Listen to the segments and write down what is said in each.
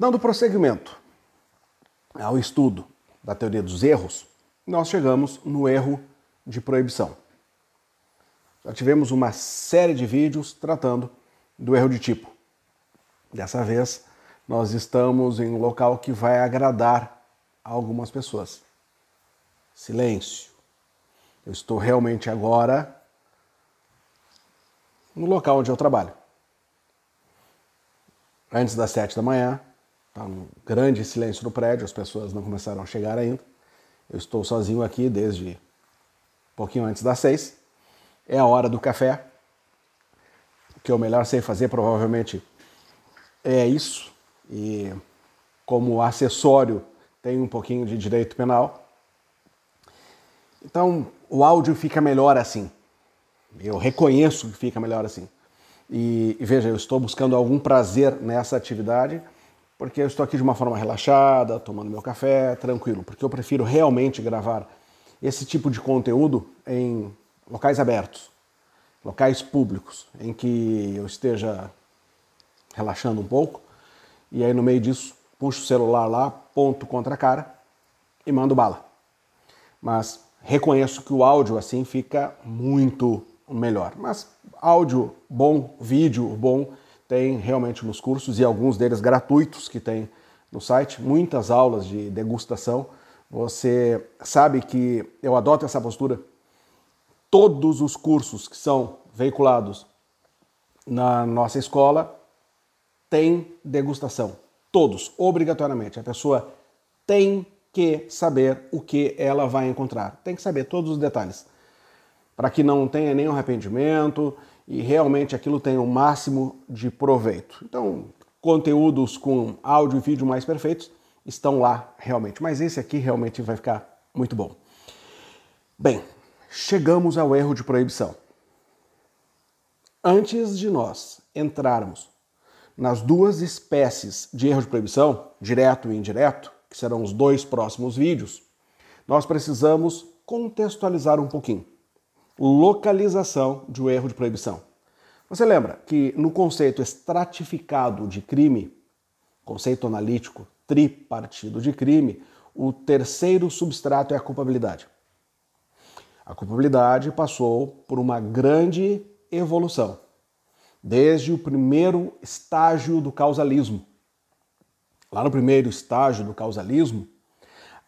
Dando prosseguimento ao estudo da teoria dos erros, nós chegamos no erro de proibição. Já tivemos uma série de vídeos tratando do erro de tipo. Dessa vez, nós estamos em um local que vai agradar algumas pessoas. Silêncio. Eu estou realmente agora no local onde eu trabalho. Antes das sete da manhã, está um grande silêncio no prédio, as pessoas não começaram a chegar ainda. Eu estou sozinho aqui desde um pouquinho antes das seis. É a hora do café. O que eu melhor sei fazer provavelmente é isso. E como acessório tem um pouquinho de direito penal. Então o áudio fica melhor assim. Eu reconheço que fica melhor assim. E, e, veja, eu estou buscando algum prazer nessa atividade, porque eu estou aqui de uma forma relaxada, tomando meu café, tranquilo, porque eu prefiro realmente gravar esse tipo de conteúdo em locais abertos, locais públicos, em que eu esteja relaxando um pouco, e aí no meio disso puxo o celular lá, ponto contra a cara e mando bala. Mas reconheço que o áudio assim fica muito melhor. Mas áudio bom, vídeo bom, tem realmente nos cursos e alguns deles gratuitos que tem no site, muitas aulas de degustação. Você sabe que eu adoto essa postura. Todos os cursos que são veiculados na nossa escola têm degustação. Todos, obrigatoriamente. A pessoa tem que saber o que ela vai encontrar. Tem que saber todos os detalhes para que não tenha nenhum arrependimento e realmente aquilo tenha o máximo de proveito. Então, conteúdos com áudio e vídeo mais perfeitos estão lá realmente, mas esse aqui realmente vai ficar muito bom. Bem, chegamos ao erro de proibição. Antes de nós entrarmos nas duas espécies de erro de proibição, direto e indireto, que serão os dois próximos vídeos, nós precisamos contextualizar um pouquinho localização de um erro de proibição. Você lembra que no conceito estratificado de crime, conceito analítico tripartido de crime, o terceiro substrato é a culpabilidade. A culpabilidade passou por uma grande evolução, desde o primeiro estágio do causalismo. Lá no primeiro estágio do causalismo,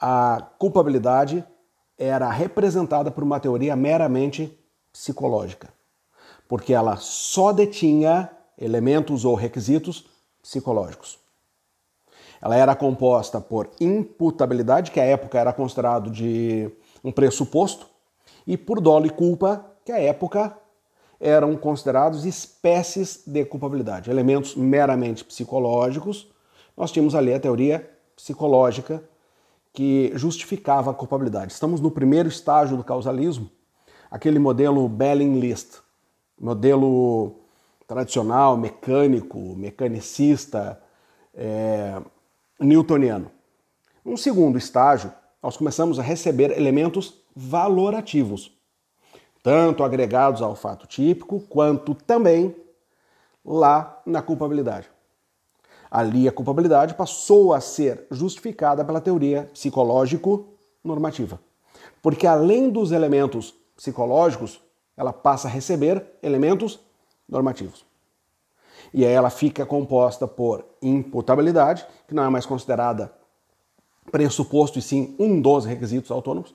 a culpabilidade era representada por uma teoria meramente psicológica, porque ela só detinha elementos ou requisitos psicológicos. Ela era composta por imputabilidade, que à época era considerado de um pressuposto, e por dolo e culpa, que à época eram considerados espécies de culpabilidade, elementos meramente psicológicos. Nós tínhamos ali a teoria psicológica que justificava a culpabilidade. Estamos no primeiro estágio do causalismo, aquele modelo Belling-List, modelo tradicional, mecânico, mecanicista, é, newtoniano. Um segundo estágio, nós começamos a receber elementos valorativos, tanto agregados ao fato típico, quanto também lá na culpabilidade. Ali a culpabilidade passou a ser justificada pela teoria psicológico-normativa. Porque além dos elementos psicológicos, ela passa a receber elementos normativos. E aí ela fica composta por imputabilidade, que não é mais considerada pressuposto e sim um dos requisitos autônomos,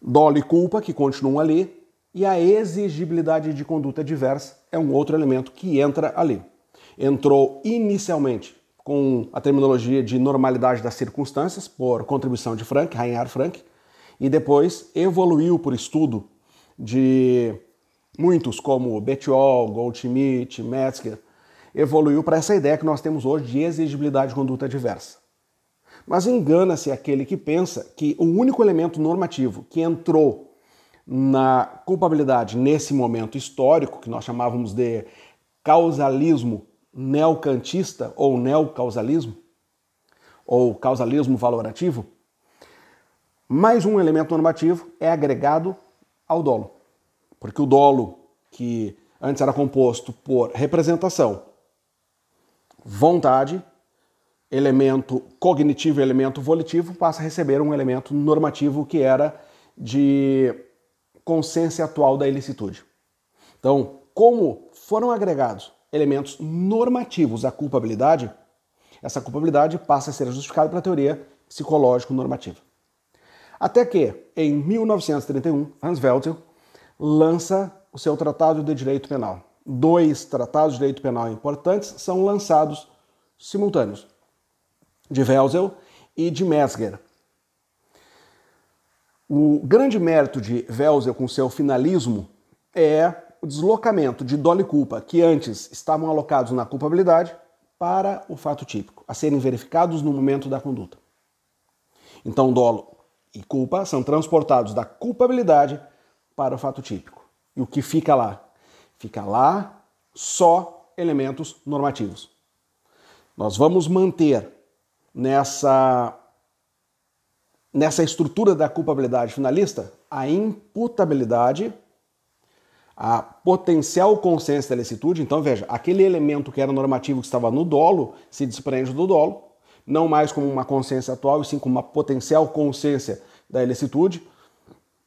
dolo e culpa, que continuam ali, e a exigibilidade de conduta diversa é um outro elemento que entra ali entrou inicialmente com a terminologia de normalidade das circunstâncias, por contribuição de Frank, Reinhard Frank, e depois evoluiu por estudo de muitos, como Bettiol, Goldschmidt, Metzger, evoluiu para essa ideia que nós temos hoje de exigibilidade de conduta diversa. Mas engana-se aquele que pensa que o único elemento normativo que entrou na culpabilidade nesse momento histórico, que nós chamávamos de causalismo neocantista ou neocausalismo, ou causalismo valorativo, mais um elemento normativo é agregado ao dolo. Porque o dolo, que antes era composto por representação, vontade, elemento cognitivo e elemento volitivo passa a receber um elemento normativo que era de consciência atual da ilicitude. Então, como foram agregados elementos normativos à culpabilidade, essa culpabilidade passa a ser justificada pela teoria psicológico-normativa. Até que, em 1931, Hans Welzel lança o seu Tratado de Direito Penal. Dois tratados de direito penal importantes são lançados simultâneos, de Welzel e de Mesger. O grande mérito de Welzel com seu finalismo é o deslocamento de dolo e culpa, que antes estavam alocados na culpabilidade, para o fato típico, a serem verificados no momento da conduta. Então, dolo e culpa são transportados da culpabilidade para o fato típico. E o que fica lá? Fica lá só elementos normativos. Nós vamos manter nessa nessa estrutura da culpabilidade finalista a imputabilidade, a potencial consciência da licitude. Então, veja, aquele elemento que era normativo que estava no dolo se desprende do dolo, não mais como uma consciência atual, e sim como uma potencial consciência da ilicitude,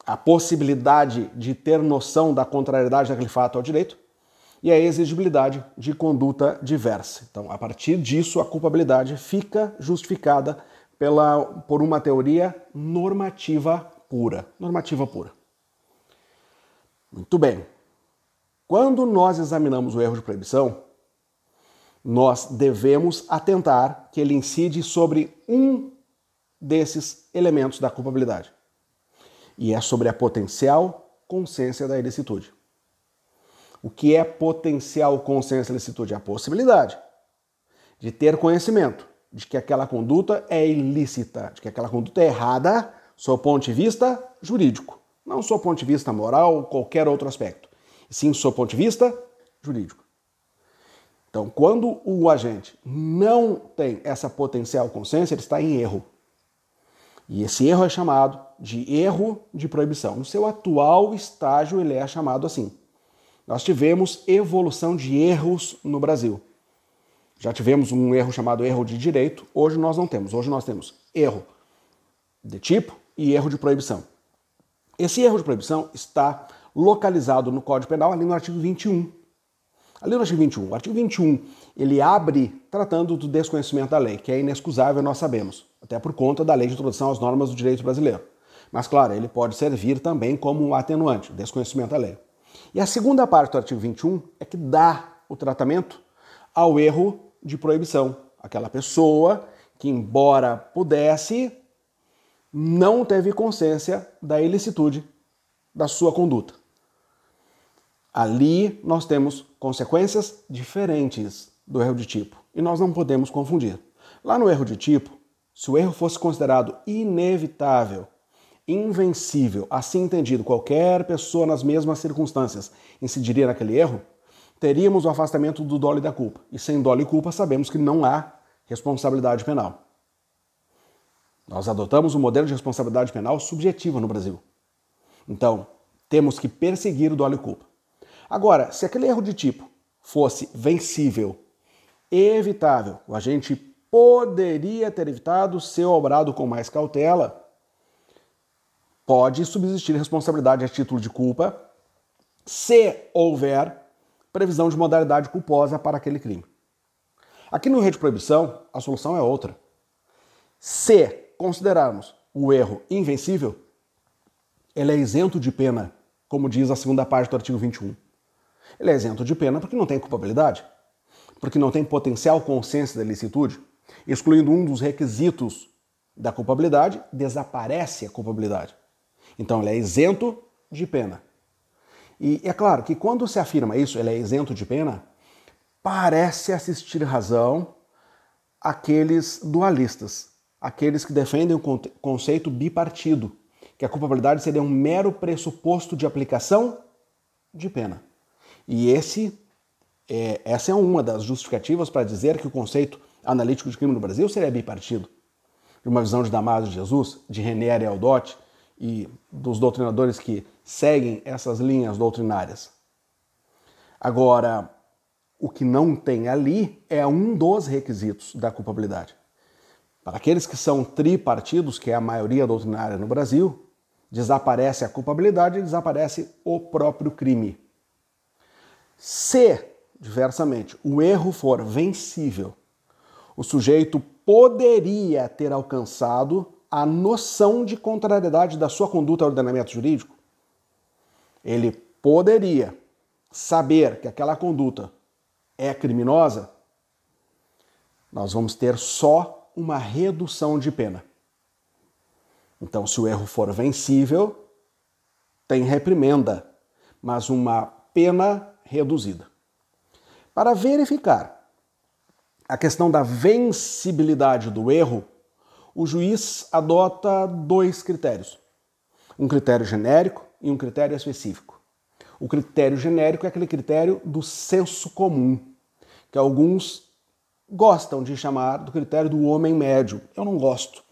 a possibilidade de ter noção da contrariedade daquele fato ao direito e a exigibilidade de conduta diversa. Então, a partir disso, a culpabilidade fica justificada pela, por uma teoria normativa pura. Normativa pura. Muito bem. Quando nós examinamos o erro de proibição, nós devemos atentar que ele incide sobre um desses elementos da culpabilidade. E é sobre a potencial consciência da ilicitude. O que é potencial consciência da ilicitude? A possibilidade de ter conhecimento de que aquela conduta é ilícita, de que aquela conduta é errada, sob ponto de vista jurídico, não sob ponto de vista moral ou qualquer outro aspecto, sim sob ponto de vista jurídico. Então, quando o agente não tem essa potencial consciência, ele está em erro. E esse erro é chamado de erro de proibição. No seu atual estágio, ele é chamado assim. Nós tivemos evolução de erros no Brasil. Já tivemos um erro chamado erro de direito, hoje nós não temos. Hoje nós temos erro de tipo e erro de proibição. Esse erro de proibição está localizado no Código Penal ali no artigo 21. Ali no artigo 21. O artigo 21, ele abre tratando do desconhecimento da lei, que é inexcusável, nós sabemos, até por conta da lei de introdução às normas do direito brasileiro. Mas, claro, ele pode servir também como um atenuante, desconhecimento da lei. E a segunda parte do artigo 21 é que dá o tratamento ao erro de proibição. Aquela pessoa que, embora pudesse, não teve consciência da ilicitude da sua conduta. Ali nós temos consequências diferentes do erro de tipo e nós não podemos confundir. Lá no erro de tipo, se o erro fosse considerado inevitável, invencível, assim entendido, qualquer pessoa nas mesmas circunstâncias incidiria naquele erro, teríamos o afastamento do dolo e da culpa. E sem dolo e culpa, sabemos que não há responsabilidade penal. Nós adotamos um modelo de responsabilidade penal subjetiva no Brasil. Então, temos que perseguir o dolo e culpa. Agora, se aquele erro de tipo fosse vencível, evitável, o agente poderia ter evitado ser obrado com mais cautela, pode subsistir responsabilidade a título de culpa se houver previsão de modalidade culposa para aquele crime. Aqui no rei de proibição, a solução é outra. Se considerarmos o erro invencível, ele é isento de pena, como diz a segunda parte do artigo 21. Ele é isento de pena porque não tem culpabilidade, porque não tem potencial consciência da ilicitude, excluindo um dos requisitos da culpabilidade, desaparece a culpabilidade. Então ele é isento de pena. E é claro que quando se afirma isso, ele é isento de pena, parece assistir razão aqueles dualistas, aqueles que defendem o conceito bipartido, que a culpabilidade seria um mero pressuposto de aplicação de pena. E esse, é, essa é uma das justificativas para dizer que o conceito analítico de crime no Brasil seria bipartido. De uma visão de Damaso de Jesus, de René Ariel e dos doutrinadores que seguem essas linhas doutrinárias. Agora, o que não tem ali é um dos requisitos da culpabilidade, Para aqueles que são tripartidos, que é a maioria doutrinária no Brasil, desaparece a culpabilidade e desaparece o próprio crime. Se, diversamente, o erro for vencível, o sujeito poderia ter alcançado a noção de contrariedade da sua conduta ao ordenamento jurídico. Ele poderia saber que aquela conduta é criminosa. Nós vamos ter só uma redução de pena. Então, se o erro for vencível, tem reprimenda, mas uma pena reduzida. Para verificar a questão da vencibilidade do erro, o juiz adota dois critérios: um critério genérico e um critério específico. O critério genérico é aquele critério do senso comum, que alguns gostam de chamar do critério do homem médio. Eu não gosto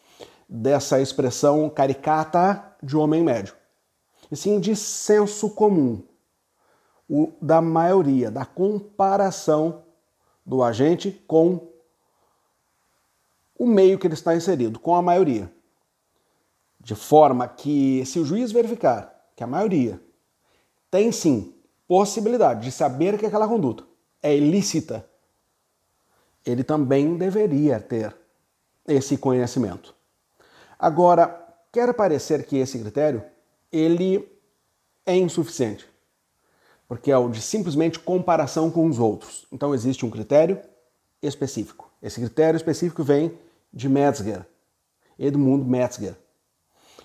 dessa expressão caricata de homem médio, e sim de senso comum, o da maioria, da comparação do agente com o meio que ele está inserido, com a maioria. De forma que, se o juiz verificar que a maioria tem sim possibilidade de saber que aquela conduta é ilícita, ele também deveria ter esse conhecimento. Agora, quer parecer que esse critério ele é insuficiente, porque é o de simplesmente comparação com os outros. Então existe um critério específico. Esse critério específico vem de Metzger, Edmund Metzger,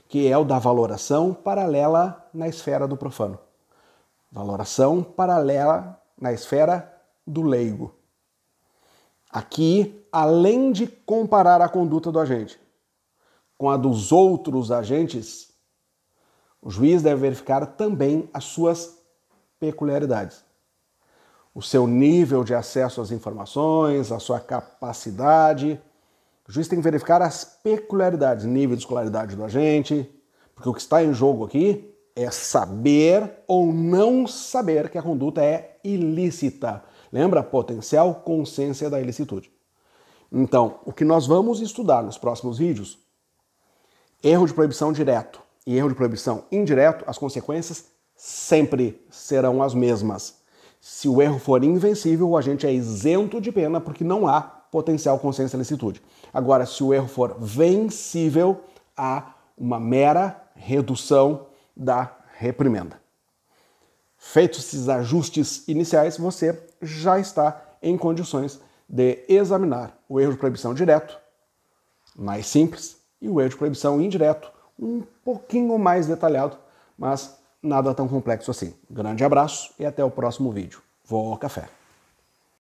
que é o da valoração paralela na esfera do profano. Valoração paralela na esfera do leigo. Aqui, além de comparar a conduta do agente com a dos outros agentes, o juiz deve verificar também as suas peculiaridades. O seu nível de acesso às informações, a sua capacidade. O juiz tem que verificar as peculiaridades, nível de escolaridade do agente, porque o que está em jogo aqui é saber ou não saber que a conduta é ilícita. Lembra? Potencial consciência da ilicitude. Então, o que nós vamos estudar nos próximos vídeos erro de proibição direto e erro de proibição indireto, as consequências sempre serão as mesmas. Se o erro for invencível, o agente é isento de pena porque não há potencial consciência de licitude. Agora, se o erro for vencível, há uma mera redução da reprimenda. Feitos esses ajustes iniciais, você já está em condições de examinar o erro de proibição direto, mais simples, e o erro de proibição indireto, um pouquinho mais detalhado, mas nada tão complexo assim. Grande abraço e até o próximo vídeo. Vou ao café.